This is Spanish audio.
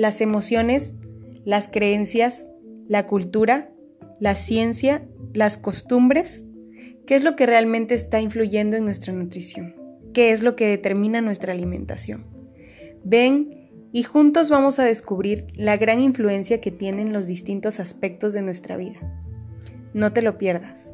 las emociones, las creencias, la cultura, la ciencia, las costumbres, qué es lo que realmente está influyendo en nuestra nutrición, qué es lo que determina nuestra alimentación. Ven y juntos vamos a descubrir la gran influencia que tienen los distintos aspectos de nuestra vida. No te lo pierdas.